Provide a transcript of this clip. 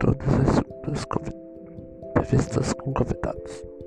todas as outras entrevistas com convidados.